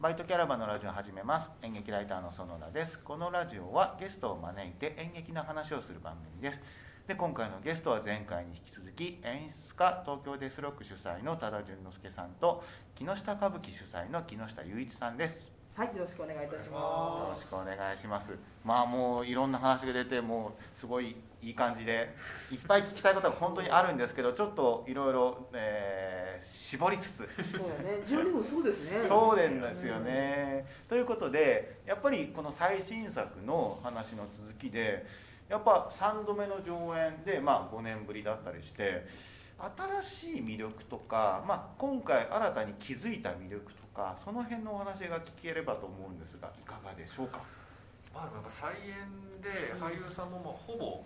バイトキャラバンのラジオを始めます。演劇ライターの園田です。このラジオはゲストを招いて演劇の話をする番組です。で今回のゲストは前回に引き続き演出家東京デスロック主催の多田淳之介さんと木下歌舞伎主催の木下雄一さんです。はい、よろしくお願いいたしよろます。しくお願いしますまあもういろんな話が出てもうすごいいい感じでいっぱい聞きたいことが本当にあるんですけどちょっといろいろえー絞りつつそうだね、十二分そうですね。そうなんですよね。ということでやっぱりこの最新作の話の続きでやっぱ3度目の上演で、まあ、5年ぶりだったりして新しい魅力とか、まあ、今回新たに気づいた魅力とかその辺のお話が聞ければと思うんですがいかがでしょうか？まあなんか再演で俳優さんもまあほぼ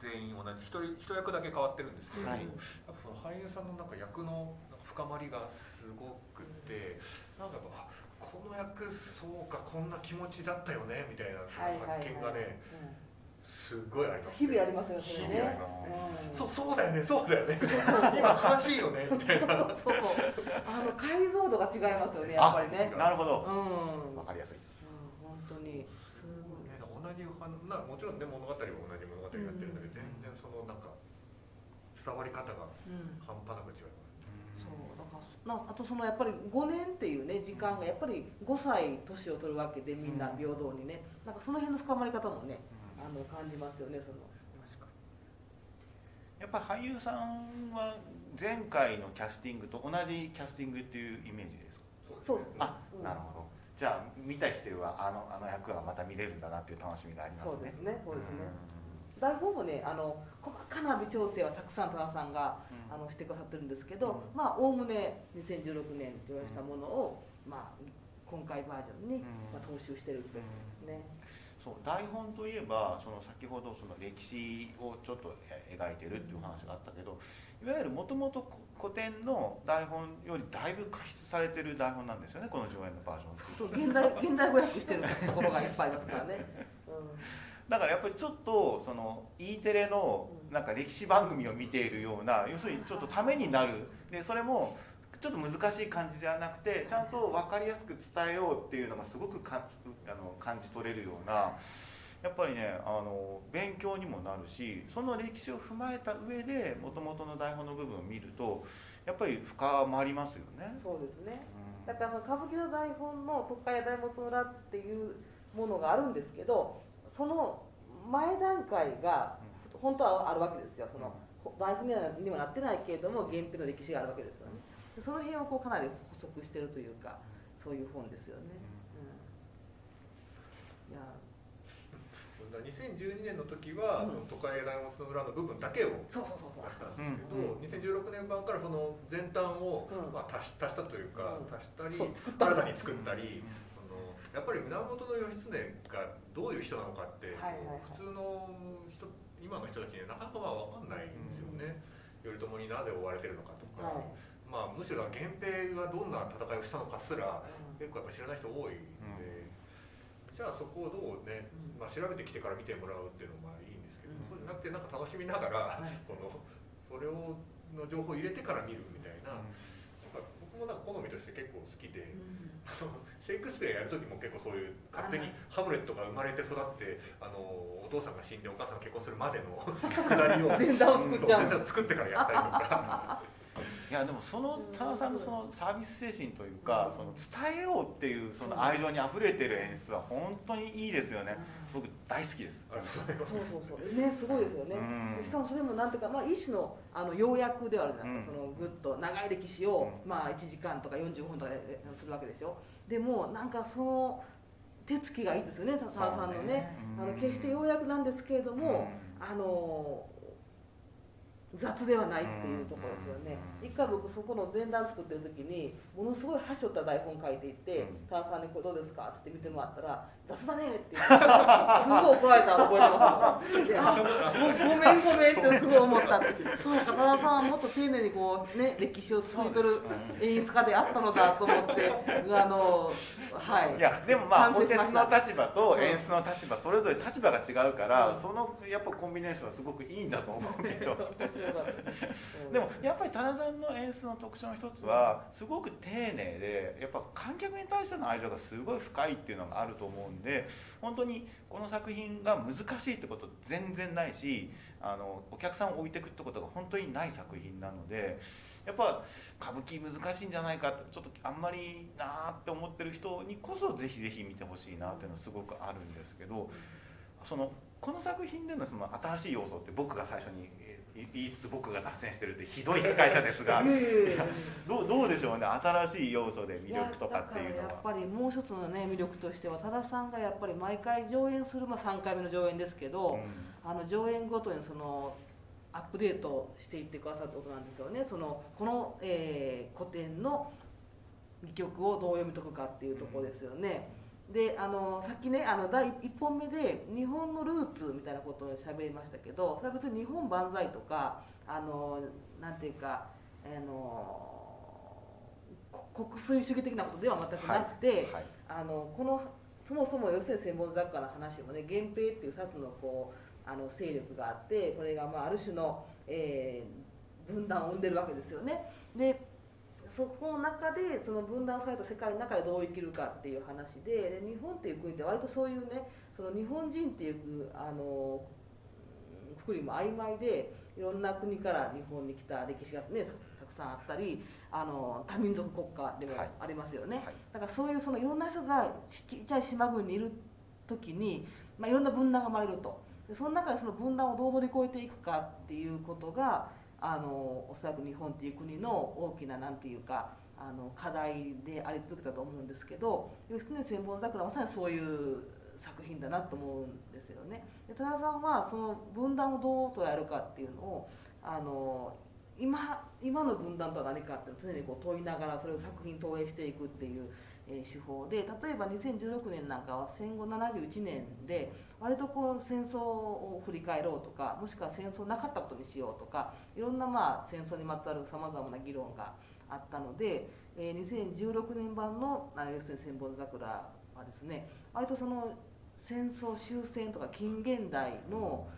全員同じ一人一役だけ変わってるんですけれども、はい。やっぱその俳優さんのなんか役のなんか深まりがすごくてなんかこの役そうかこんな気持ちだったよねみたいなはいはいはい。発見がねうんすごいあります、日々ありますよね。日々ありますうんそうそうだよねそうだよね今悲しいよねみたいなそうそう。あの解像度が違いますよね、やっぱりね。なるほどうん。わかりやすいうん本当に。すごい。ね、同じはなもちろんね物語は同じ物語やってるんだけど、全然そのなんか伝わり方がうん。半端なく違いますそうだからなあとそのやっぱり5年っていうね時間がやっぱり5歳年を取るわけでみんな平等にねなんかその辺の深まり方もねあの感じますよねその。確かやっぱ俳優さんは前回のキャスティングと同じキャスティングっていうイメージですか？そうですね。あ、うん。なるほど。じゃあ見た人はあのあの役がまた見れるんだなっていう楽しみがありますね。そうですねそうですね。台本もねあの細かな微調整はたくさん田中さんがうん。あのしてくださってるんですけど、うん。まあおおむね2016年上映したものを、まあ今回バージョンに、うん。まあ、踏襲してるってことですね。そう台本といえばその先ほどその歴史をちょっとえ描いてるっていう話があったけど、いわゆるもともと古典の台本よりだいぶ加筆されてる台本なんですよねこの上演のバージョンっう現代現代語訳してるところがいっぱいありますからね。うん。だからやっぱりちょっとその E テレのなんか歴史番組を見ているような要するにちょっとためになる。でそれもちょっと難しい感じではなくてちゃんと分かりやすく伝えようっていうのがすごくかあの感じ取れるようなやっぱりねあの勉強にもなるしその歴史を踏まえた上でもともとの台本の部分を見るとやっぱり深まりますよね。そうですね。うん。だからその歌舞伎の台本の特会大物村っていうものがあるんですけどその前段階が本当はあるわけですよ。その台本にはなってないけれども原編の歴史があるわけですよね。でその辺をこうかなり補足してるというかそういう本ですよね、うん、いや。2012年の時は、うん。都会大物の裏の部分だけをそうそうそうそう。やったんですけど、2016年版からその前端を、うん。まあ、足し足したというか、うん。足したり新たに作ったり、そのやっぱり源義経がどういう人なのかって、普通の人今の人たちにはなかなかまあ分かんないんですよね、頼朝になぜ追われてるのかとか、はいまあ、むしろ源平がどんな戦いをしたのかすらうん。結構やっぱ知らない人多いんで、じゃあそこをどうね、うん。まあ、調べてきてから見てもらうっていうのもまあいいんですけど、うん。そうじゃなくてなんか楽しみながら、はい。そのそれをの情報を入れてから見るみたいな,、僕もなんか好みとして結構好きで、うん。シェイクスピアやる時も結構そういう勝手にハムレットが生まれて育ってあのお父さんが死んでお母さんが結婚するまでの くだりを前座を作っちゃう前座を作ってからやったりとか。いやでもその田中さんのそのサービス精神というか、うん。その伝えようっていうその愛情にあふれてる演出は本当にいいですよね。僕大好きです。そうそうそう。ねすごいですよね、うん。しかもそれもなんていうか、まあ、一種のあの要約ではあるじゃないですか、うん。そのぐっと長い歴史を、うん。まあ、1時間とか45分とかでするわけでしょでもなんかその手つきがいいですよね田中さんのね。ねうんあの決して要約なんですけれども、あの雑ではないっていうところですよね、うん一回僕そこの前段作ってる時にものすごい端折った台本書いていってうん「田中さんにこれどうですか?」って見てもらったら「雑だね」って言ってすごい怒られたの覚えてますもんごごめんごめんってすごい思った。そうか田中さんはもっと丁寧にこうね歴史を作り取る演出家であったのだと思って あのはい。いやでもまあ反本鉄の立場と演出の立場それぞれ立場が違うから、うん。そのやっぱコンビネーションはすごくいいんだと思うけど。面白いよかったですでもやっぱり多田さんの演出の特徴の一つはすごく丁寧でやっぱ観客に対しての愛情がすごい深いっていうのがあると思うんで本当にこの作品が難しいってこと全然ないしあのお客さんを置いていくってことが本当にない作品なのでやっぱ歌舞伎難しいんじゃないかってちょっとあんまりなーって思ってる人にこそぜひぜひ見てほしいなっていうのはすごくあるんですけどそのこの作品でのその新しい要素って僕が最初にえー言いつつ僕が脱線してるってひどい司会者ですが。どうどうでしょうね。新しい要素で魅力とかっていうのやだからやっは。ぱりもう一つのね魅力としては多田さんがやっぱり毎回上演する、まあ、3回目の上演ですけど、あの上演ごとにそのアップデートしていってくださったことなんですよね。そのこの、えー古典の戯曲をどう読み解くかっていうところですよね。であのさっきねあの第1本目で日本のルーツみたいなことを喋りましたけどそれは別に日本万歳とかあのなんていうかあのこ国粋主義的なことでは全くなくて、はいあのこのそもそも要するに千本作家の話もね源平っていう2つのこうあの勢力があってこれがまあある種の、えー分断を生んでるわけですよね。でそこの中でその分断された世界の中でどう生きるかっていう話でで日本っていう国って割とそういうねその日本人っていうあのうんくくりも曖昧でいろんな国から日本に来た歴史がねたくさんあったりあの多民族国家でもはい。ありますよね。はい。だからそういうそのいろんな人がちちっちゃい島国にいる時に、まあ、いろんな分断が生まれると。でその中でその分断をどう乗り越えていくかっていうことがあのおそらく日本っていう国の大きななんていうかあの課題であり続けたと思うんですけど義経千本桜はまさにそういう作品だなと思うんですよね。で多田さんはその分断をどう捉えるかっていうのをあの今今の分断とは何かって常にこう問いながらそれを作品投影していくっていう、え手法で例えば2016年なんかは戦後71年で割とこう戦争を振り返ろうとかもしくは戦争なかったことにしようとかいろんなまあ戦争にまつわるさまざまな議論があったので、え2016年版の「あ要するに千本桜」はですね割とその戦争終戦とか近現代の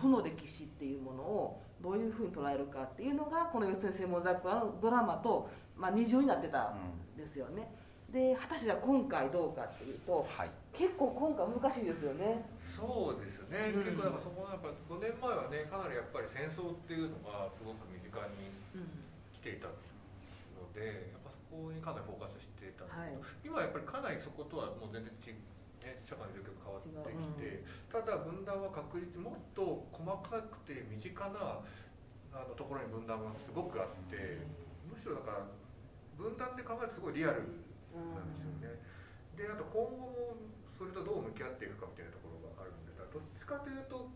負の歴史っていうものをどういうふうに捉えるかっていうのがこの「四千専門桜」のドラマと、まあ、二重になってたんですよね。で果たして今回どうかっていうとはい。結構今回難しいですよね。そうですね、うん。結構なんかそこのやっぱ5年前はねかなりやっぱり戦争っていうのがすごく身近に来ていたのでやっぱそこにかなりフォーカスしていたんだけど、今やっぱりかなりそことはもう全然ち、ね、社会の状況が変わってきて、ただ分断は確実もっと細かくて身近なあのところに分断がすごくあってむしろだから分断って考えるとすごいリアルなんですよね。であと今後もそれとどう向き合っていくかみたいなところがあるんでどっちかというと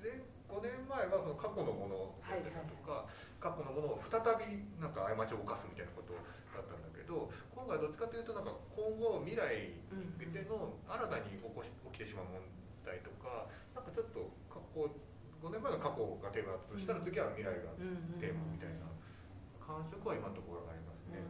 前5年前はその過去のものだったとか、過去のものを再びなんか過ちを犯すみたいなことだったんだけど今回どっちかというとなんか今後未来に向けての新たに起こし起きてしまう問題とかなんかちょっと過去5年前が過去がテーマだったとしたら次は未来がテーマみたいな感触は今のところありますね。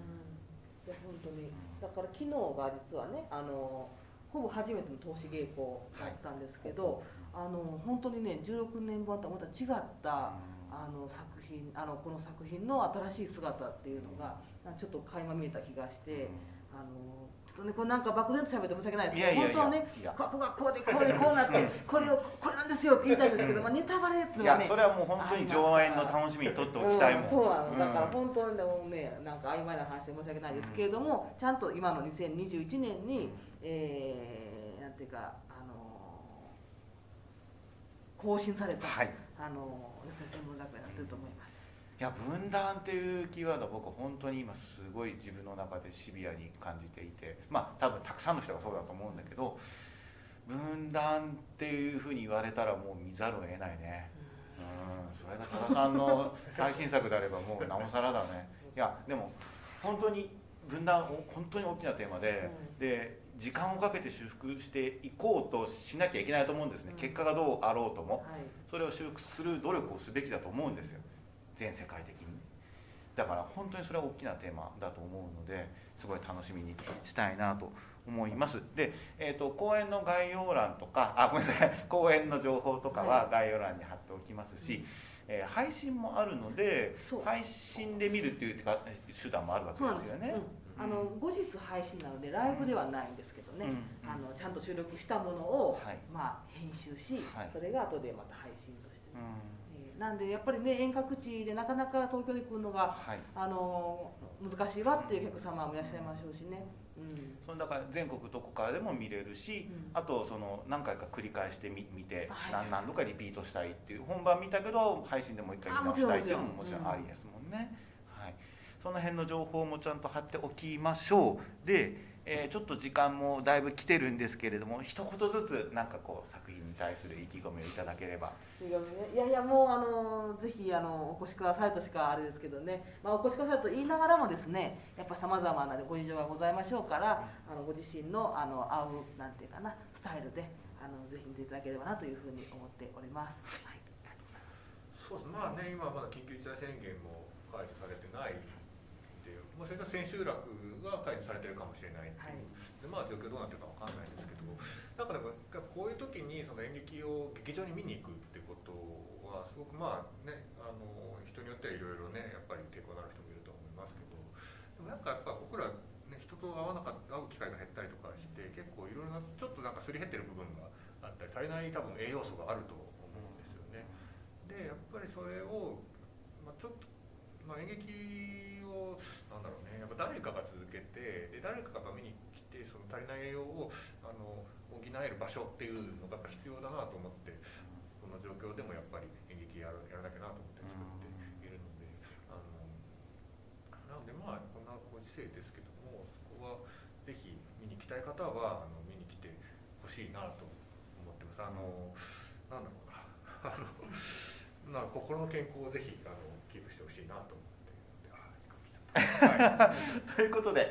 いや本当に。だから昨日が実はねあのほぼ初めての投資稽古だったんですけど、あの本当にね16年版とはまた違ったあの作品あのこの作品の新しい姿っていうのがちょっと垣間見えた気がして、あのちょっとねこれなんか漠然と喋って申し訳ないですけど本当はねここがこうでこうでこうなってこれをこれなんですよって言いたいんですけど、まあ、ネタバレっていうのはねいやそれはもう本当に上演の楽しみにとっておきたいもん、うん、そうなの。だからうん本当にでもねなんか曖昧な話で申し訳ないですけれども、ちゃんと今の2021年に、えー、なんていうかあの更新された、はい。あの吉田専門桜になってると思います。いや分断っていうキーワードは僕本当に今すごい自分の中でシビアに感じていてまあ多分たくさんの人がそうだと思うんだけど分断っていうふうに言われたらもう見ざるを得ないね。うんそれが多田さんの 最新作であればもうなおさらだね。いやでも本当に分断お本当に大きなテーマで、で時間をかけて修復していこうとしなきゃいけないと思うんですね、うん。結果がどうあろうとも。はい。それを修復する努力をすべきだと思うんですよ全世界的に。だから本当にそれは大きなテーマだと思うのですごい楽しみにしたいなと思います。で、えー、と公演の概要欄とかあごめんなさい。公演の情報とかは概要欄に貼っておきますし、えー配信もあるので配信で見るっていうか手段もあるわけですよね。うん、あの後日配信なのでライブではないんですけどね、うん。あのちゃんと収録したものを、はい。まあ、編集し、はい。それが後でまた配信として、うん。えーなんでやっぱりね遠隔地でなかなか東京に来るのがはい。あの難しいわっていうお客様もいらっしゃいましょうしね、うん、そのだから全国どこからでも見れるし、うん。あとその何回か繰り返してみ見て、はい。何何度かリピートしたいっていう本番見たけど配信でもう一回見直したいっていうのももちろん。ありですもんね、はい、その辺の情報もちゃんと貼っておきましょう。で、えーちょっと時間もだいぶ来てるんですけれども一言ずつなんかこう作品に対する意気込みをいただければ。いやいやいやもうあのぜひあのお越しくださいとしかあれですけどね、まあ、お越しくださいと言いながらもですねやっぱさまざまなご事情がございましょうから、あのご自身のあの合うなんていうかなスタイルであのぜひ見ていただければなというふうに思っております。はい。そうです。まあね今まだ緊急事態宣言も解除されてないっていう、まあ、それが千秋楽が解除されてるかもしれないっていう、でまあ状況どうなってるかわかんないですけど。なんかでもこういう時にその演劇を劇場に見に行くってことはすごくまあねあの人によってはいろいろねやっぱり抵抗のある人もいると思いますけど。でもなんかやっぱ僕ら、ね、人と会わなかった会う機会が減ったりとかして結構いろいろなちょっとなんかすり減ってる部分があったり足りない多分栄養素があると思うんですよね。でやっぱりそれを、まあ、ちょっと、まあ、演劇をぱ誰かが続けてで誰かが見に来てその足りない栄養をあの補える場所っていうのが必要だなと思ってこの状況でもやっぱり演劇やるやらなきゃなと思って作っているのであのなのでまあこんなご時世ですけどもそこはぜひ見に来たい方はあの見に来てほしいなと思ってます。あのなんだろうな あのまあ心の健康をぜひあのキープしてほしいなと思ってあー時間来ちゃった。ということで、